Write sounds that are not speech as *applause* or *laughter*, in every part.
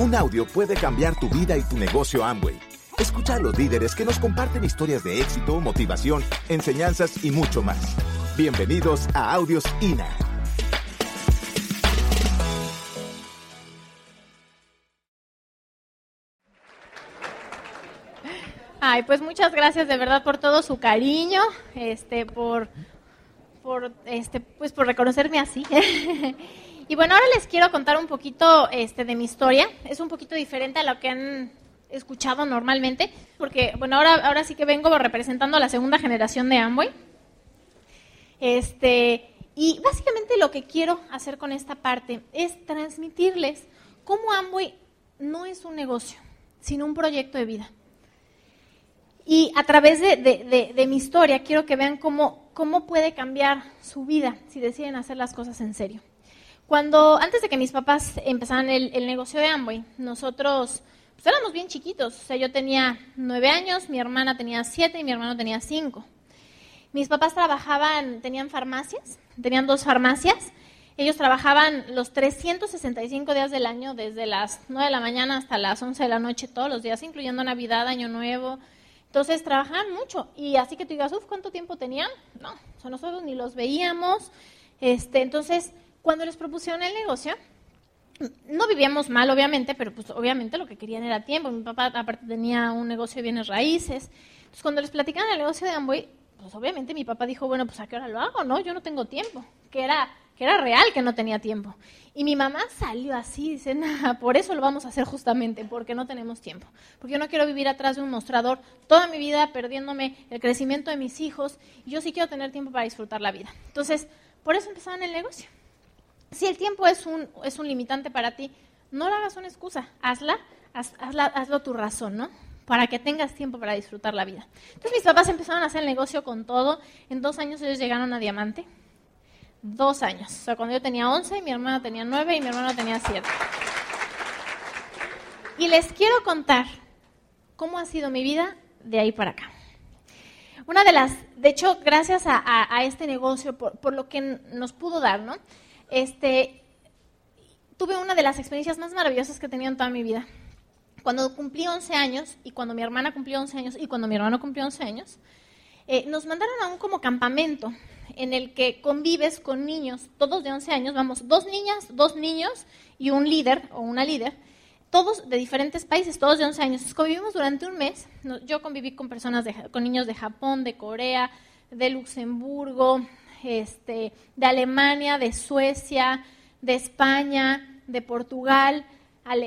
Un audio puede cambiar tu vida y tu negocio Amway. Escucha a los líderes que nos comparten historias de éxito, motivación, enseñanzas y mucho más. Bienvenidos a Audios INA. Ay, pues muchas gracias de verdad por todo su cariño, este, por, por, este, pues por reconocerme así. *laughs* y bueno, ahora les quiero contar un poquito, este, de mi historia. Es un poquito diferente a lo que han escuchado normalmente, porque bueno, ahora, ahora sí que vengo representando a la segunda generación de Amway. Este, y básicamente lo que quiero hacer con esta parte es transmitirles cómo Amway no es un negocio, sino un proyecto de vida. Y a través de, mi historia quiero que vean cómo, cómo puede cambiar su vida si deciden hacer las cosas en serio. Cuando, antes de que mis papás empezaran el, negocio de Amway, nosotros pues, éramos bien chiquitos. O sea, yo tenía nueve años, mi hermana tenía siete y mi hermano tenía cinco. Mis papás trabajaban, tenían farmacias, tenían dos farmacias. Ellos trabajaban los 365 días del año, desde las 9 de la mañana hasta las 11 de la noche, todos los días, incluyendo Navidad, Año Nuevo, entonces trabajaban mucho y así que tú digas, uff, ¿cuánto tiempo tenían? No, nosotros ni los veíamos. Este, entonces, cuando les propusieron el negocio, no vivíamos mal, obviamente, pero pues obviamente lo que querían era tiempo. Mi papá aparte tenía un negocio de bienes raíces. Entonces, cuando les platicaban el negocio de Amway, pues obviamente mi papá dijo, bueno, pues a qué hora lo hago, ¿no? Yo no tengo tiempo. Que era que era real que no tenía tiempo. Y mi mamá salió así, dice, nada, por eso lo vamos a hacer justamente, porque no tenemos tiempo. Porque yo no quiero vivir atrás de un mostrador toda mi vida perdiéndome el crecimiento de mis hijos, yo sí quiero tener tiempo para disfrutar la vida. Entonces, por eso empezaban el negocio. Si el tiempo es un, es un limitante para ti, no lo hagas una excusa, hazla, hazlo tu razón, ¿no? Para que tengas tiempo para disfrutar la vida. Entonces mis papás empezaron a hacer el negocio con todo. En dos años ellos llegaron a Diamante dos años. O sea, cuando yo tenía 11, mi hermana tenía 9 y mi hermano tenía 7. Y les quiero contar cómo ha sido mi vida de ahí para acá. Una de las, de hecho, gracias a, este negocio, por, lo que nos pudo dar, ¿no? Este, tuve una de las experiencias más maravillosas que he tenido en toda mi vida. Cuando cumplí 11 años, y cuando mi hermana cumplió 11 años, y cuando mi hermano cumplió 11 años, eh, nos mandaron a un como campamento en el que convives con niños, todos de 11 años, vamos, dos niñas, dos niños y un líder o una líder, todos de diferentes países, todos de 11 años. convivimos durante un mes. Yo conviví con personas, con niños de Japón, de Corea, de Luxemburgo, este, de Alemania, de Suecia, de España, de Portugal,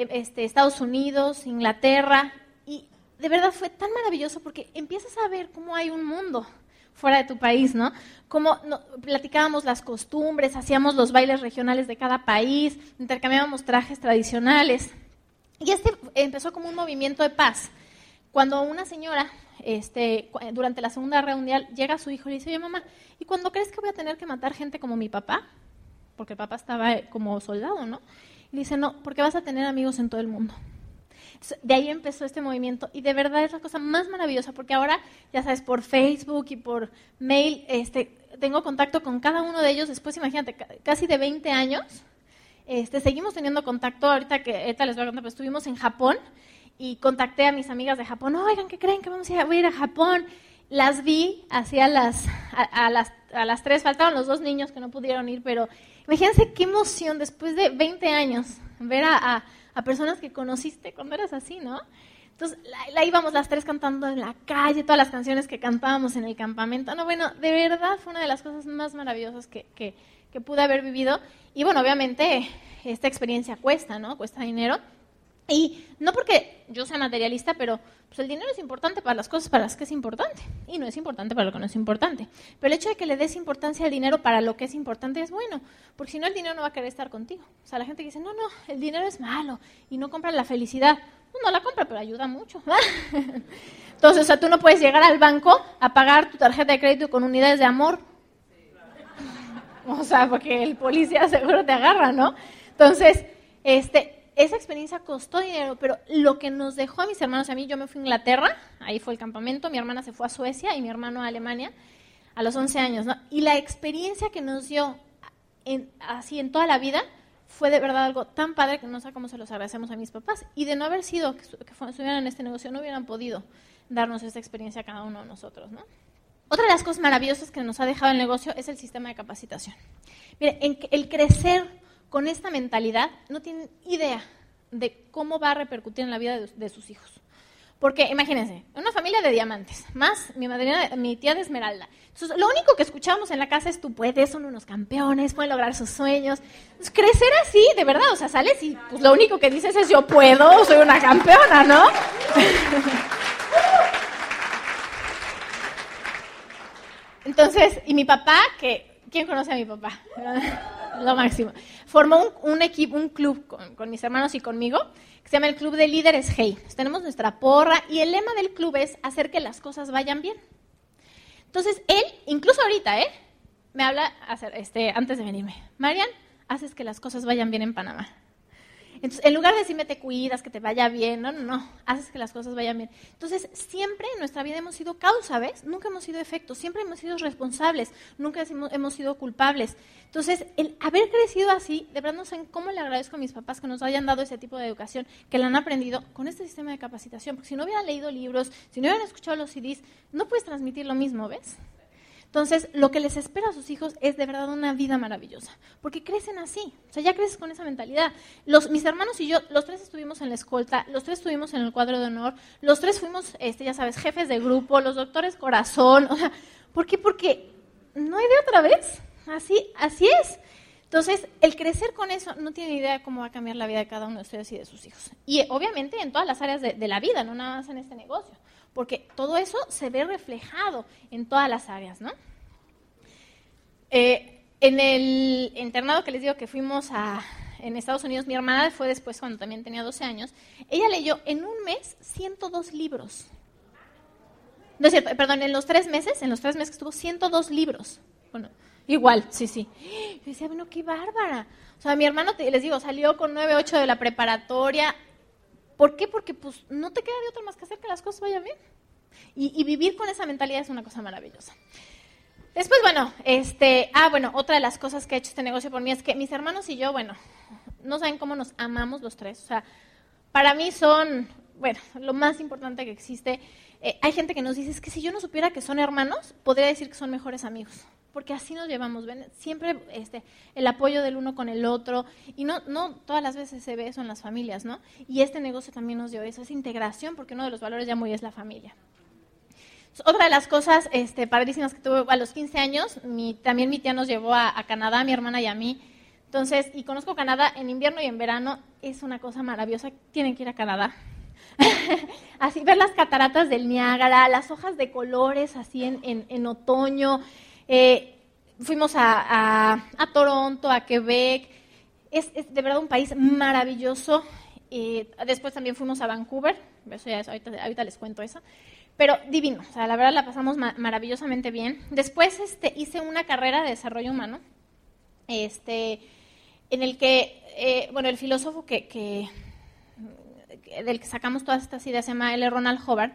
este, Estados Unidos, Inglaterra. Y de verdad fue tan maravilloso porque empiezas a ver cómo hay un mundo fuera de tu país, ¿no? Cómo platicábamos las costumbres, hacíamos los bailes regionales de cada país, intercambiábamos trajes tradicionales. Y este empezó como un movimiento de paz. Cuando una señora, este, durante la Segunda Guerra Mundial, llega su hijo y le dice, oye mamá, ¿y cuando crees que voy a tener que matar gente como mi papá? Porque el papá estaba como soldado, ¿no? Y dice, no, porque vas a tener amigos en todo el mundo de ahí empezó este movimiento y de verdad es la cosa más maravillosa porque ahora, ya sabes, por Facebook y por mail, este, tengo contacto con cada uno de ellos. Después, imagínate, casi de 20 años, este, seguimos teniendo contacto. Ahorita que ahorita les voy a contar, pues estuvimos en Japón y contacté a mis amigas de Japón. Oigan, ¿qué creen que vamos a ir a, voy a, ir a Japón? Las vi hacia las, a, las, a las tres, faltaban los dos niños que no pudieron ir, pero imagínense qué emoción después de 20 años ver a a personas que conociste cuando eras así, ¿no? Entonces, la, íbamos las tres cantando en la calle, todas las canciones que cantábamos en el campamento. No, bueno, de verdad fue una de las cosas más maravillosas que, que, que pude haber vivido. Y bueno, obviamente esta experiencia cuesta, ¿no? Cuesta dinero. Y no porque yo sea materialista, pero pues el dinero es importante para las cosas para las que es importante y no es importante para lo que no es importante. Pero el hecho de que le des importancia al dinero para lo que es importante es bueno, porque si no el dinero no va a querer estar contigo. O sea, la gente que dice, no, no, el dinero es malo y no compra la felicidad. No, no la compra, pero ayuda mucho. *laughs* Entonces, o sea, tú no puedes llegar al banco a pagar tu tarjeta de crédito con unidades de amor. *laughs* O sea, porque el policía *laughs* seguro te agarra, ¿no? Entonces, este, esa experiencia costó dinero, pero lo que nos dejó a mis hermanos y a mí, yo me fui a Inglaterra, ahí fue el campamento, mi hermana se fue a Suecia y mi hermano a Alemania a los 11 años, ¿no? Y la experiencia que nos dio así en toda la vida fue de verdad algo tan padre que no sé cómo se los agradecemos a mis papás. Y de no haber sido que, estuvieran en este negocio, no hubieran podido darnos esta experiencia a cada uno de nosotros, ¿no? Otra de las cosas maravillosas que nos ha dejado el negocio es el sistema de capacitación. Mire, el crecer con esta mentalidad no tienen idea de cómo va a repercutir en la vida de, sus hijos. Porque imagínense, una familia de diamantes, más mi madrina, mi tía de Esmeralda. Lo único que escuchamos en la casa es tú puedes, son unos campeones, pueden lograr sus sueños. crecer así, de verdad, o sea, sales y pues, lo único que dices es yo puedo, soy una campeona, ¿no? *laughs* Entonces, y mi papá, que ¿quién conoce a mi papá? *laughs* lo máximo. Formó un, equipo, un club con, mis hermanos y conmigo, que se llama el Club de Líderes Hey. tenemos nuestra porra y el lema del club es hacer que las cosas vayan bien. Entonces, él, incluso ahorita, ¿eh? Me habla este, antes de venirme. Marian, haces que las cosas vayan bien en Panamá. Entonces, en lugar de decirme te cuidas, que te vaya bien, no, no, no, haces que las cosas vayan bien. Entonces, siempre en nuestra vida hemos sido causa, ¿ves? Nunca hemos sido efecto, siempre hemos sido responsables, nunca hemos, sido culpables. Entonces, el haber crecido así, de verdad no sé cómo le agradezco a mis papás que nos hayan dado ese tipo de educación, que la han aprendido con este sistema de capacitación, porque si no hubieran leído libros, si no hubieran escuchado los CDs, no puedes transmitir lo mismo, ¿ves? Entonces, lo que les espera a sus hijos es de verdad una vida maravillosa, porque crecen así, o sea, ya creces con esa mentalidad. Los, mis hermanos y yo, los tres estuvimos en la escolta, los tres estuvimos en el cuadro de honor, los tres fuimos, este, ya sabes, jefes de grupo, los doctores corazón, o sea, ¿por qué? Porque no hay de otra vez, así, así es. Entonces, el crecer con eso no tiene idea de cómo va a cambiar la vida de cada uno de ustedes y de sus hijos. Y obviamente en todas las áreas de, de la vida, no nada más en este negocio porque todo eso se ve reflejado en todas las áreas, ¿no? Eh, en el internado que les digo que fuimos a, en Estados Unidos, mi hermana fue después cuando también tenía 12 años, ella leyó en un mes 102 libros. No es cierto, perdón, en los tres meses, en los tres meses que estuvo, 102 libros. Bueno, igual, sí, sí. *gasps* Yo decía, bueno, qué bárbara. O sea, mi hermano, les digo, salió con 9, 8 de la preparatoria, ¿Por qué? Porque pues no te queda de otra más que hacer que las cosas vayan bien. Y, vivir con esa mentalidad es una cosa maravillosa. Después, bueno, este, ah, bueno, otra de las cosas que ha hecho este negocio por mí es que mis hermanos y yo, bueno, no saben cómo nos amamos los tres. O sea, para mí son, bueno, lo más importante que existe. Eh, hay gente que nos dice, es que si yo no supiera que son hermanos, podría decir que son mejores amigos porque así nos llevamos, ¿ven? Siempre este, el apoyo del uno con el otro, y no, no todas las veces se ve eso en las familias, ¿no? Y este negocio también nos dio eso, esa integración, porque uno de los valores ya muy es la familia. Otra de las cosas este, padrísimas que tuve a los 15 años, mi, también mi tía nos llevó a, a Canadá, mi hermana y a mí. Entonces, y conozco Canadá en invierno y en verano, es una cosa maravillosa, tienen que ir a Canadá. *laughs* así ver las cataratas del Niágara, las hojas de colores así en, en, en otoño, eh, fuimos a, Toronto, a Quebec. Es, de verdad un país maravilloso. después también fuimos a Vancouver. Ahorita, les cuento eso. Pero divino. O sea, la verdad la pasamos maravillosamente bien. Después este, hice una carrera de desarrollo humano. Este, en el que, eh, bueno, el filósofo que, del que sacamos todas estas ideas se llama L. Ronald Hobart,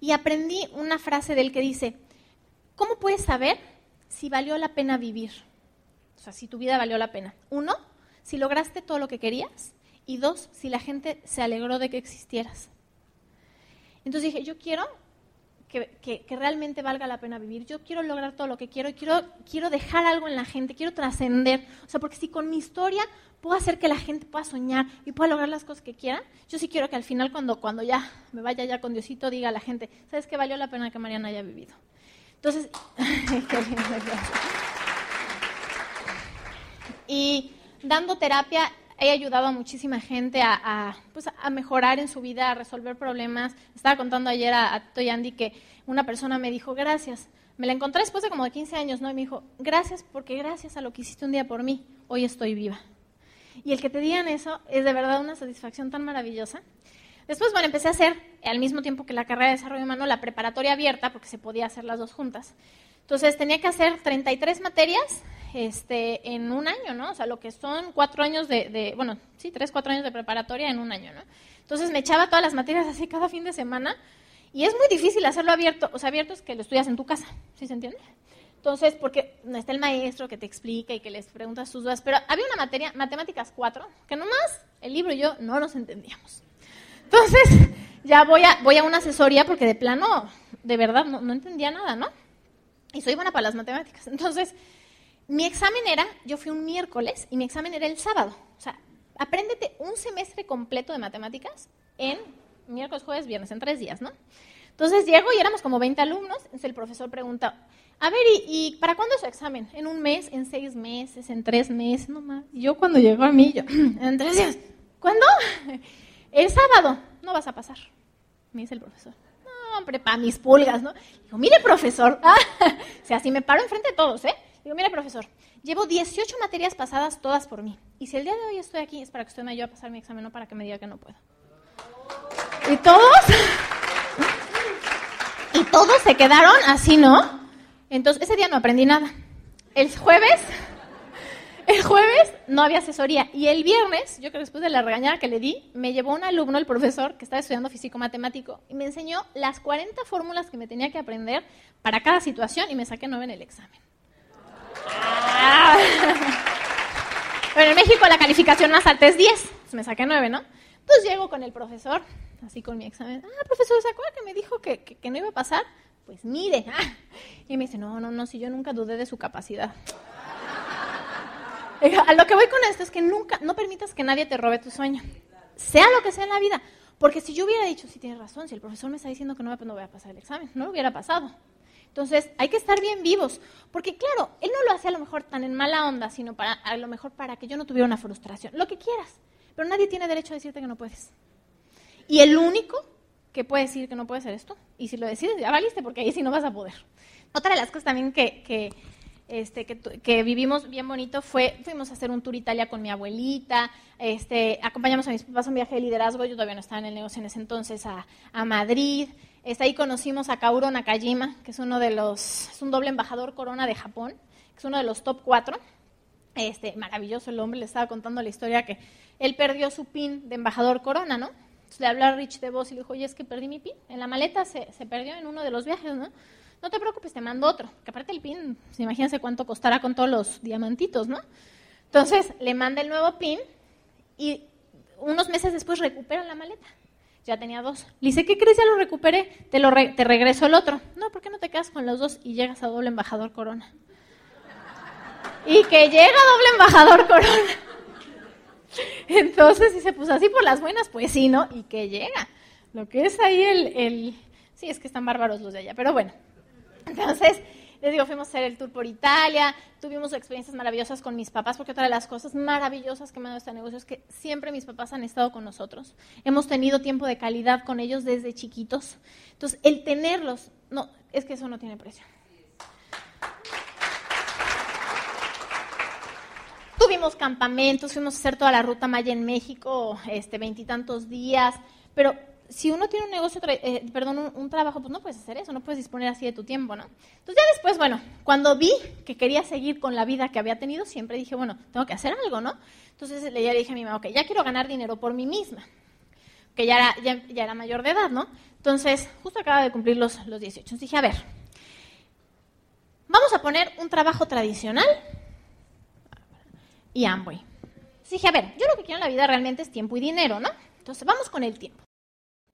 y aprendí una frase del que dice, ¿cómo puedes saber si valió la pena vivir. O sea, si tu vida valió la pena. Uno, si lograste todo lo que querías. Y dos, si la gente se alegró de que existieras. Entonces dije, yo quiero que, realmente valga la pena vivir. Yo quiero lograr todo lo que quiero y quiero, quiero dejar algo en la gente, quiero trascender. O sea, porque si con mi historia puedo hacer que la gente pueda soñar y pueda lograr las cosas que quiera, yo sí quiero que al final, cuando, cuando ya me vaya ya con Diosito, diga a la gente, ¿sabes qué valió la pena que Mariana haya vivido? Entonces, *laughs* y dando terapia he ayudado a muchísima gente a, pues, a, mejorar en su vida, a resolver problemas. Estaba contando ayer a, a Toyandi que una persona me dijo, gracias. Me la encontré después de como de 15 años, ¿no? Y me dijo, gracias porque gracias a lo que hiciste un día por mí, hoy estoy viva. Y el que te digan eso es de verdad una satisfacción tan maravillosa. Después, bueno, empecé a hacer, al mismo tiempo que la carrera de desarrollo humano, la preparatoria abierta, porque se podía hacer las dos juntas. Entonces, tenía que hacer 33 materias este, en un año, ¿no? O sea, lo que son cuatro años de, bueno, sí, tres, cuatro años de preparatoria en un año, ¿no? Entonces, me echaba todas las materias así cada fin de semana. Y es muy difícil hacerlo abierto. O sea, abierto es que lo estudias en tu casa, ¿sí se entiende? Entonces, porque está el maestro que te explica y que les pregunta sus dudas, pero había una materia, matemáticas 4, que nomás el libro y yo no nos entendíamos. Entonces, ya voy a, voy a una asesoría porque de plano, de verdad, no, entendía nada, ¿no? Y soy buena para las matemáticas. Entonces, mi examen era, yo fui un miércoles y mi examen era el sábado. O sea, apréndete un semestre completo de matemáticas en miércoles, jueves, viernes, en tres días, ¿no? Entonces llego y éramos como 20 alumnos, entonces el profesor pregunta, a ver, ¿y, para cuándo es su examen? ¿En un mes? ¿En seis meses? ¿En tres meses? No más. Yo cuando llegó a mí, yo, *clears throat* en tres días. ¿Cuándo? El sábado. No vas a pasar, me dice el profesor. No, hombre, para mis pulgas, ¿no? Digo, mire, profesor. *laughs* o sea, si me paro enfrente de todos, ¿eh? Digo, mire, profesor, llevo 18 materias pasadas todas por mí. Y si el día de hoy estoy aquí es para que usted me ayude a pasar mi examen, no para que me diga que no puedo. Y todos, *laughs* y todos se quedaron así, ¿no? Entonces, ese día no aprendí nada. El jueves, el jueves no había asesoría. Y el viernes, yo creo que después de la regañada que le di, me llevó un alumno, el profesor, que estaba estudiando físico-matemático, y me enseñó las 40 fórmulas que me tenía que aprender para cada situación y me saqué 9 en el examen. Ah. Bueno, en México la calificación más alta es 10, me saqué 9, ¿no? Entonces llego con el profesor, así con mi examen. Ah, profesor, ¿se acuerda que me dijo que, que, no iba a pasar? Pues mire. *laughs* Y me dice, no, no, no, si yo nunca dudé de su capacidad. A lo que voy con esto es que nunca, no permitas que nadie te robe tu sueño. Sea lo que sea en la vida. Porque si yo hubiera dicho, sí tienes razón, si el profesor me está diciendo que no, pues no voy a pasar el examen, no lo hubiera pasado. Entonces, hay que estar bien vivos, porque claro, él no lo hace a lo mejor tan en mala onda, sino para, a lo mejor para que yo no tuviera una frustración, lo que quieras, pero nadie tiene derecho a decirte que no puedes. Y el único que puede decir que no puede ser esto, y si lo decides, ya valiste, porque ahí sí no vas a poder. Otra de las cosas también que, que este, que, vivimos bien bonito fue, fuimos a hacer un tour Italia con mi abuelita, este, acompañamos a mis papás a un viaje de liderazgo, yo todavía no estaba en el negocio en ese entonces, a, a Madrid, este, ahí conocimos a Kauro Nakajima, que es uno de los, es un doble embajador corona de Japón, que es uno de los top cuatro, este, maravilloso el hombre, le estaba contando la historia que él perdió su pin de embajador corona, ¿no? le habló a Rich de voz y le dijo, oye, es que perdí mi pin, en la maleta se, se perdió en uno de los viajes, ¿no? No te preocupes, te mando otro. Que aparte el pin, pues, imagínense cuánto costará con todos los diamantitos, ¿no? Entonces le manda el nuevo pin y unos meses después recupera la maleta. Ya tenía dos. Le dice, ¿qué crees? Ya lo recuperé, te, lo te regreso el otro. No, ¿por qué no te quedas con los dos y llegas a doble embajador corona? Y que llega doble embajador corona. *laughs* Entonces dice, pues así por las buenas, pues sí, ¿no? Y que llega. Lo que es ahí el, el... Sí, es que están bárbaros los de allá, pero bueno. Entonces, les digo, fuimos a hacer el tour por Italia, tuvimos experiencias maravillosas con mis papás, porque otra de las cosas maravillosas que me ha dado este negocio es que siempre mis papás han estado con nosotros. Hemos tenido tiempo de calidad con ellos desde chiquitos. Entonces, el tenerlos, no, es que eso no tiene precio. Tuvimos campamentos, fuimos a hacer toda la ruta Maya en México, este, veintitantos días, pero si uno tiene un negocio, eh, perdón, un, trabajo, pues no puedes hacer eso, no puedes disponer así de tu tiempo, ¿no? Entonces ya después, bueno, cuando vi que quería seguir con la vida que había tenido, siempre dije, bueno, tengo que hacer algo, ¿no? Entonces ya le dije a mi mamá, ok, ya quiero ganar dinero por mí misma, que ya era, ya, era mayor de edad, ¿no? Entonces, justo acaba de cumplir los, los 18. Entonces dije, a ver, vamos a poner un trabajo tradicional y Amway. Entonces dije, a ver, yo lo que quiero en la vida realmente es tiempo y dinero, ¿no? Entonces vamos con el tiempo.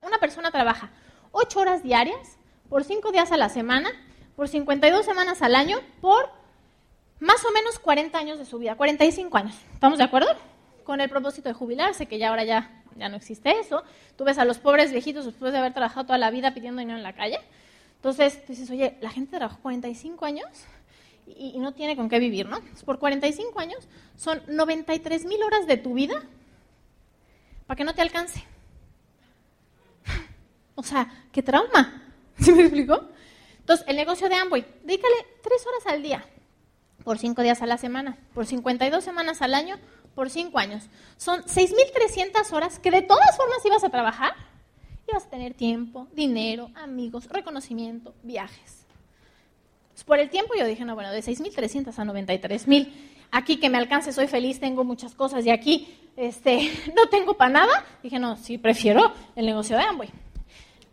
Una persona trabaja 8 horas diarias, por 5 días a la semana, por 52 semanas al año, por más o menos 40 años de su vida, 45 años. ¿Estamos de acuerdo? Con el propósito de jubilarse, que ya ahora ya, ya no existe eso. Tú ves a los pobres viejitos después de haber trabajado toda la vida pidiendo dinero en la calle. Entonces, tú dices, oye, la gente trabajó 45 años y, no tiene con qué vivir, ¿no? Por 45 años son 93 mil horas de tu vida para que no te alcance. O sea, qué trauma. *laughs* ¿Sí me explicó? Entonces, el negocio de Amway, dedícale tres horas al día, por cinco días a la semana, por 52 semanas al año, por cinco años. Son 6.300 horas que de todas formas ibas a trabajar. Ibas a tener tiempo, dinero, amigos, reconocimiento, viajes. Pues por el tiempo yo dije, no, bueno, de 6.300 a 93.000. Aquí que me alcance, soy feliz, tengo muchas cosas. Y aquí este, *laughs* no tengo para nada. Dije, no, sí, prefiero el negocio de Amway.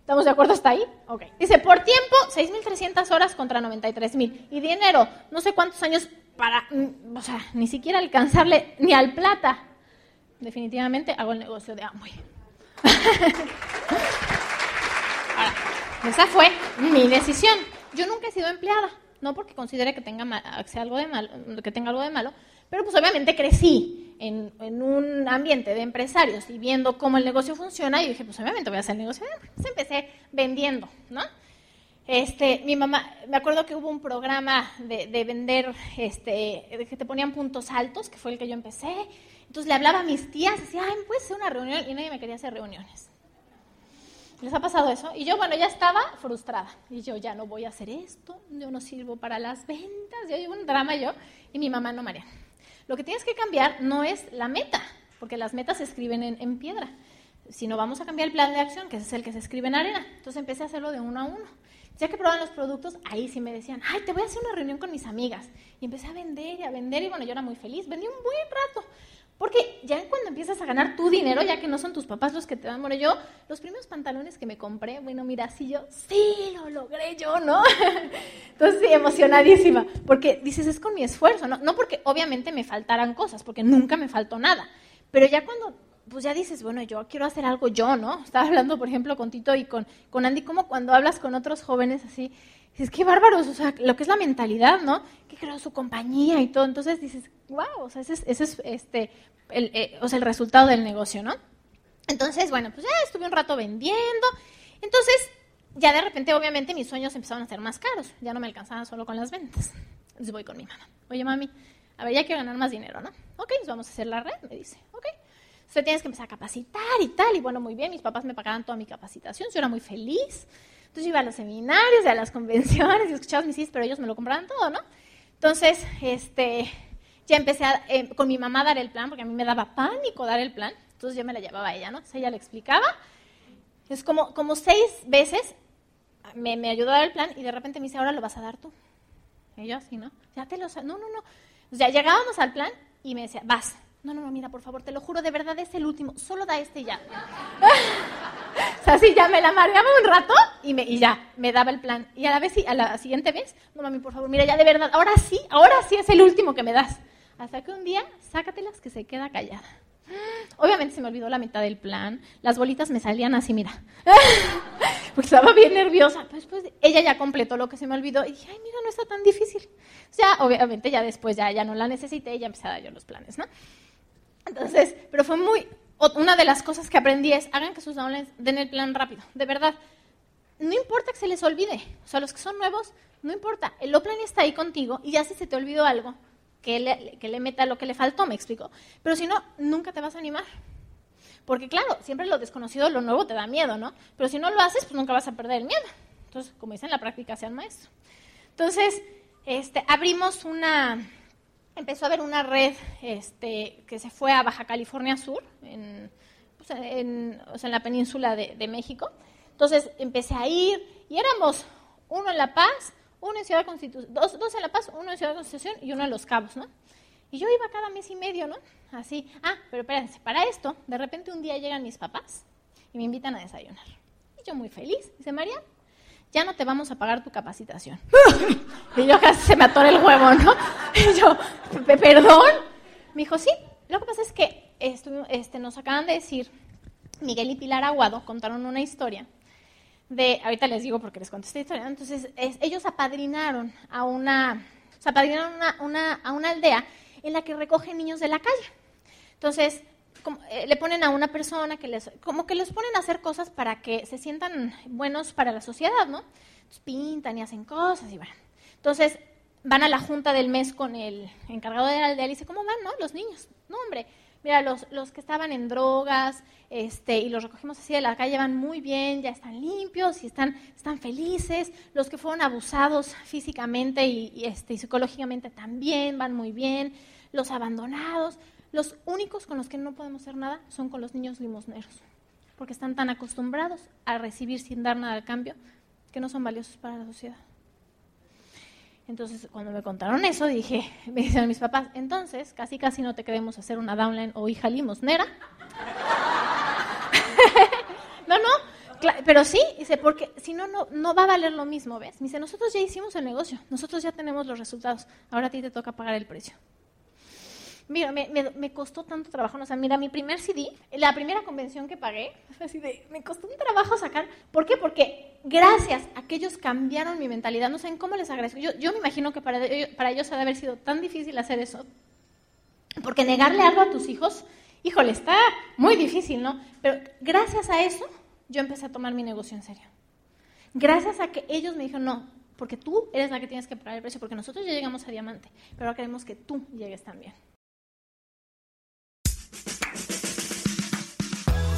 ¿Estamos de acuerdo hasta ahí? Ok. Dice, por tiempo, 6.300 horas contra 93.000. Y dinero, no sé cuántos años para, mm, o sea, ni siquiera alcanzarle ni al plata. Definitivamente hago el negocio de Amway. *laughs* Ahora, esa fue mi decisión. Yo nunca he sido empleada, no porque considere que tenga, algo de malo, que tenga algo de malo, pero pues obviamente crecí en, un ambiente de empresarios y viendo cómo el negocio funciona y dije, pues obviamente voy a hacer el negocio. Entonces empecé vendiendo, ¿no? Este, mi mamá, me acuerdo que hubo un programa de, de vender, este, de que te ponían puntos altos, que fue el que yo empecé. Entonces le hablaba a mis tías, decía, ay, puede ser una reunión, y nadie me quería hacer reuniones. ¿Les ha pasado eso? Y yo, bueno, ya estaba frustrada. Y yo, ya no voy a hacer esto, yo no sirvo para las ventas, yo llevo un drama yo, y mi mamá no, María. Lo que tienes que cambiar no es la meta, porque las metas se escriben en, en piedra, sino vamos a cambiar el plan de acción, que es el que se escribe en arena. Entonces empecé a hacerlo de uno a uno. Ya que probaban los productos, ahí sí me decían, ay, te voy a hacer una reunión con mis amigas. Y empecé a vender y a vender, y bueno, yo era muy feliz, vendí un buen rato. Porque ya cuando empiezas a ganar tu dinero, ya que no son tus papás los que te dan, bueno, yo, los primeros pantalones que me compré, bueno, mira, sí, yo, sí, lo logré yo, ¿no? *laughs* Entonces, sí, emocionadísima, porque dices, es con mi esfuerzo, ¿no? No porque obviamente me faltaran cosas, porque nunca me faltó nada, pero ya cuando, pues ya dices, bueno, yo quiero hacer algo yo, ¿no? Estaba hablando, por ejemplo, con Tito y con, con Andy, como cuando hablas con otros jóvenes así, es que bárbaros, o sea, lo que es la mentalidad, ¿no? Que creó su compañía y todo. Entonces dices, wow, o sea, ese es, este, el, eh, o sea, el resultado del negocio, ¿no? Entonces, bueno, pues ya estuve un rato vendiendo. Entonces, ya de repente, obviamente, mis sueños empezaron a ser más caros. Ya no me alcanzaban solo con las ventas. Entonces voy con mi mamá. Oye, mami, a ver, ya quiero ganar más dinero, ¿no? Ok, pues vamos a hacer la red, me dice. Ok. Usted tienes que empezar a capacitar y tal. Y bueno, muy bien, mis papás me pagaban toda mi capacitación. Yo era muy feliz. Entonces yo iba a los seminarios, a las convenciones y escuchaba mis hijos, pero ellos me lo compraban todo, ¿no? Entonces, este, ya empecé eh, con mi mamá a dar el plan, porque a mí me daba pánico dar el plan. Entonces yo me la llevaba a ella, ¿no? Entonces ella le explicaba. Es como, como seis veces me, me ayudó a dar el plan y de repente me dice, ahora lo vas a dar tú. Y yo así, ¿no? Ya te lo... No, no, no. O sea, llegábamos al plan y me decía, vas. No, no, no, mira, por favor, te lo juro, de verdad es el último. Solo da este ya. *laughs* o sea, sí, ya me la mareaba un rato y, ya, me daba el plan. Y a la, vez, a la siguiente vez, no mami, por favor, mira, ya de verdad, ahora sí, ahora sí es el último que me das. Hasta que un día, sácatelas que se queda callada. Obviamente se me olvidó la mitad del plan. Las bolitas me salían así, mira. *laughs* Porque estaba bien nerviosa. Después ella ya completó lo que se me olvidó. Y dije, ay, mira, no está tan difícil. O sea, obviamente ya después ya, ya no la necesité y ya empecé a dar yo los planes, ¿no? Entonces, pero fue muy, una de las cosas que aprendí es, hagan que sus downlines den el plan rápido, de verdad. No importa que se les olvide, o sea, los que son nuevos, no importa, el plan está ahí contigo y ya si se te olvidó algo, que le, que le meta lo que le faltó, me explico. Pero si no, nunca te vas a animar. Porque claro, siempre lo desconocido, lo nuevo te da miedo, ¿no? Pero si no lo haces, pues nunca vas a perder el miedo. Entonces, como dicen, la práctica sea el maestro. Entonces, este, abrimos una, empezó a haber una red este, que se fue a Baja California Sur, en, pues, en, o sea, en la península de, de, México. Entonces empecé a ir y éramos uno en La Paz, uno en Ciudad Constitución, dos, dos en La Paz, uno en Ciudad Constitución y uno en Los Cabos, ¿no? Y yo iba cada mes y medio, ¿no? Así. Ah, pero espérense, para esto, de repente un día llegan mis papás y me invitan a desayunar. Y yo muy feliz. Dice, María, ya no te vamos a pagar tu capacitación. *laughs* y yo casi se me atoró el huevo, ¿no? *laughs* Y yo, ¿perdón? Me dijo, sí, lo que pasa es que este, nos acaban de decir, Miguel y Pilar Aguado contaron una historia de, ahorita les digo porque les conté esta historia, entonces ellos apadrinaron a una, apadrinaron una, a una aldea en la que recogen niños de la calle. Entonces, eh, le ponen a una persona que les, como que les ponen a hacer cosas para que se sientan buenos para la sociedad, ¿no? pintan y hacen cosas y bueno. Entonces, van a la junta del mes con el encargado de la aldea y dice, ¿cómo van, no? Los niños. No, hombre, mira, los, los que estaban en drogas este, y los recogimos así de la calle van muy bien, ya están limpios y están, están felices. Los que fueron abusados físicamente y, y, este, y psicológicamente también van muy bien. Los abandonados. Los únicos con los que no podemos hacer nada son con los niños limosneros, porque están tan acostumbrados a recibir sin dar nada al cambio que no son valiosos para la sociedad. Entonces, cuando me contaron eso, dije, *laughs* me dicen mis papás, entonces, casi casi no te queremos hacer una downline o hija limosnera. *laughs* no, no, pero sí, dice, porque si no, no, no va a valer lo mismo, ¿ves? Me dice, nosotros ya hicimos el negocio, nosotros ya tenemos los resultados, ahora a ti te toca pagar el precio. Mira, me, costó tanto trabajo. O sea, mira, mi primer CD, la primera convención que pagué, *laughs* así de, me costó un trabajo sacar. ¿Por qué? Porque gracias a que ellos cambiaron mi mentalidad, no saben cómo les agradezco. Yo, yo me imagino que para, para ellos ha de haber sido tan difícil hacer eso. Porque negarle algo a tus hijos, híjole, está muy difícil, ¿no? Pero gracias a eso, yo empecé a tomar mi negocio en serio. Gracias a que ellos me dijeron, no, porque tú eres la que tienes que pagar el precio, porque nosotros ya llegamos a diamante, pero ahora queremos que tú llegues también.